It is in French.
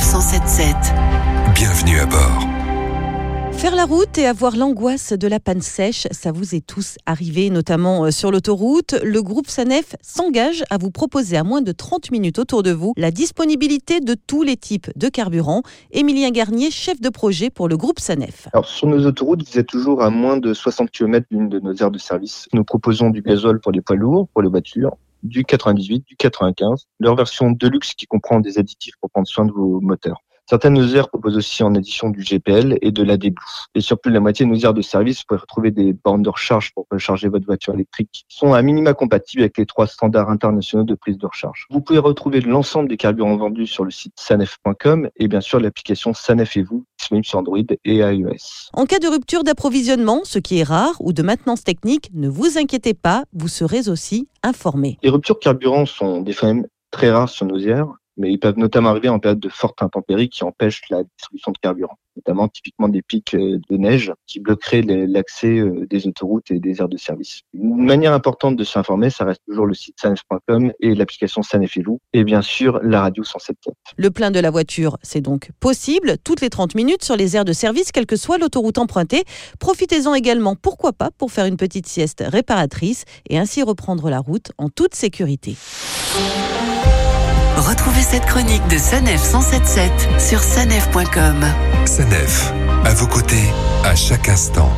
Sanef 177. Bienvenue à bord. Faire la route et avoir l'angoisse de la panne sèche, ça vous est tous arrivé, notamment euh, sur l'autoroute. Le groupe Sanef s'engage à vous proposer à moins de 30 minutes autour de vous la disponibilité de tous les types de carburant. Émilien Garnier, chef de projet pour le groupe Sanef. Alors, sur nos autoroutes, vous êtes toujours à moins de 60 km d'une de nos aires de service. Nous proposons du gazole pour les poids lourds, pour les voitures, du 98, du 95, leur version Deluxe qui comprend des additifs pour prendre soin de vos moteurs. Certaines nos aires proposent aussi en addition du GPL et de l'AD Blue. Et sur plus de la moitié de nos aires de service, vous pouvez retrouver des bornes de recharge pour recharger votre voiture électrique sont à minima compatibles avec les trois standards internationaux de prise de recharge. Vous pouvez retrouver l'ensemble des carburants vendus sur le site sanef.com et bien sûr l'application Sanef et vous disponible sur Android et iOS. En cas de rupture d'approvisionnement, ce qui est rare, ou de maintenance technique, ne vous inquiétez pas, vous serez aussi informé. Les ruptures carburant sont des phénomènes très rares sur nos aires mais ils peuvent notamment arriver en période de forte intempérie qui empêche la distribution de carburant, notamment typiquement des pics euh, de neige qui bloqueraient l'accès euh, des autoroutes et des aires de service. Une manière importante de s'informer, ça reste toujours le site sanef.com et l'application Sanef et vous, et bien sûr la radio 107.4. Le plein de la voiture, c'est donc possible, toutes les 30 minutes sur les aires de service, quelle que soit l'autoroute empruntée. Profitez-en également, pourquoi pas, pour faire une petite sieste réparatrice et ainsi reprendre la route en toute sécurité. Retrouvez cette chronique de Sanef 177 sur sanef.com. Sanef, à vos côtés, à chaque instant.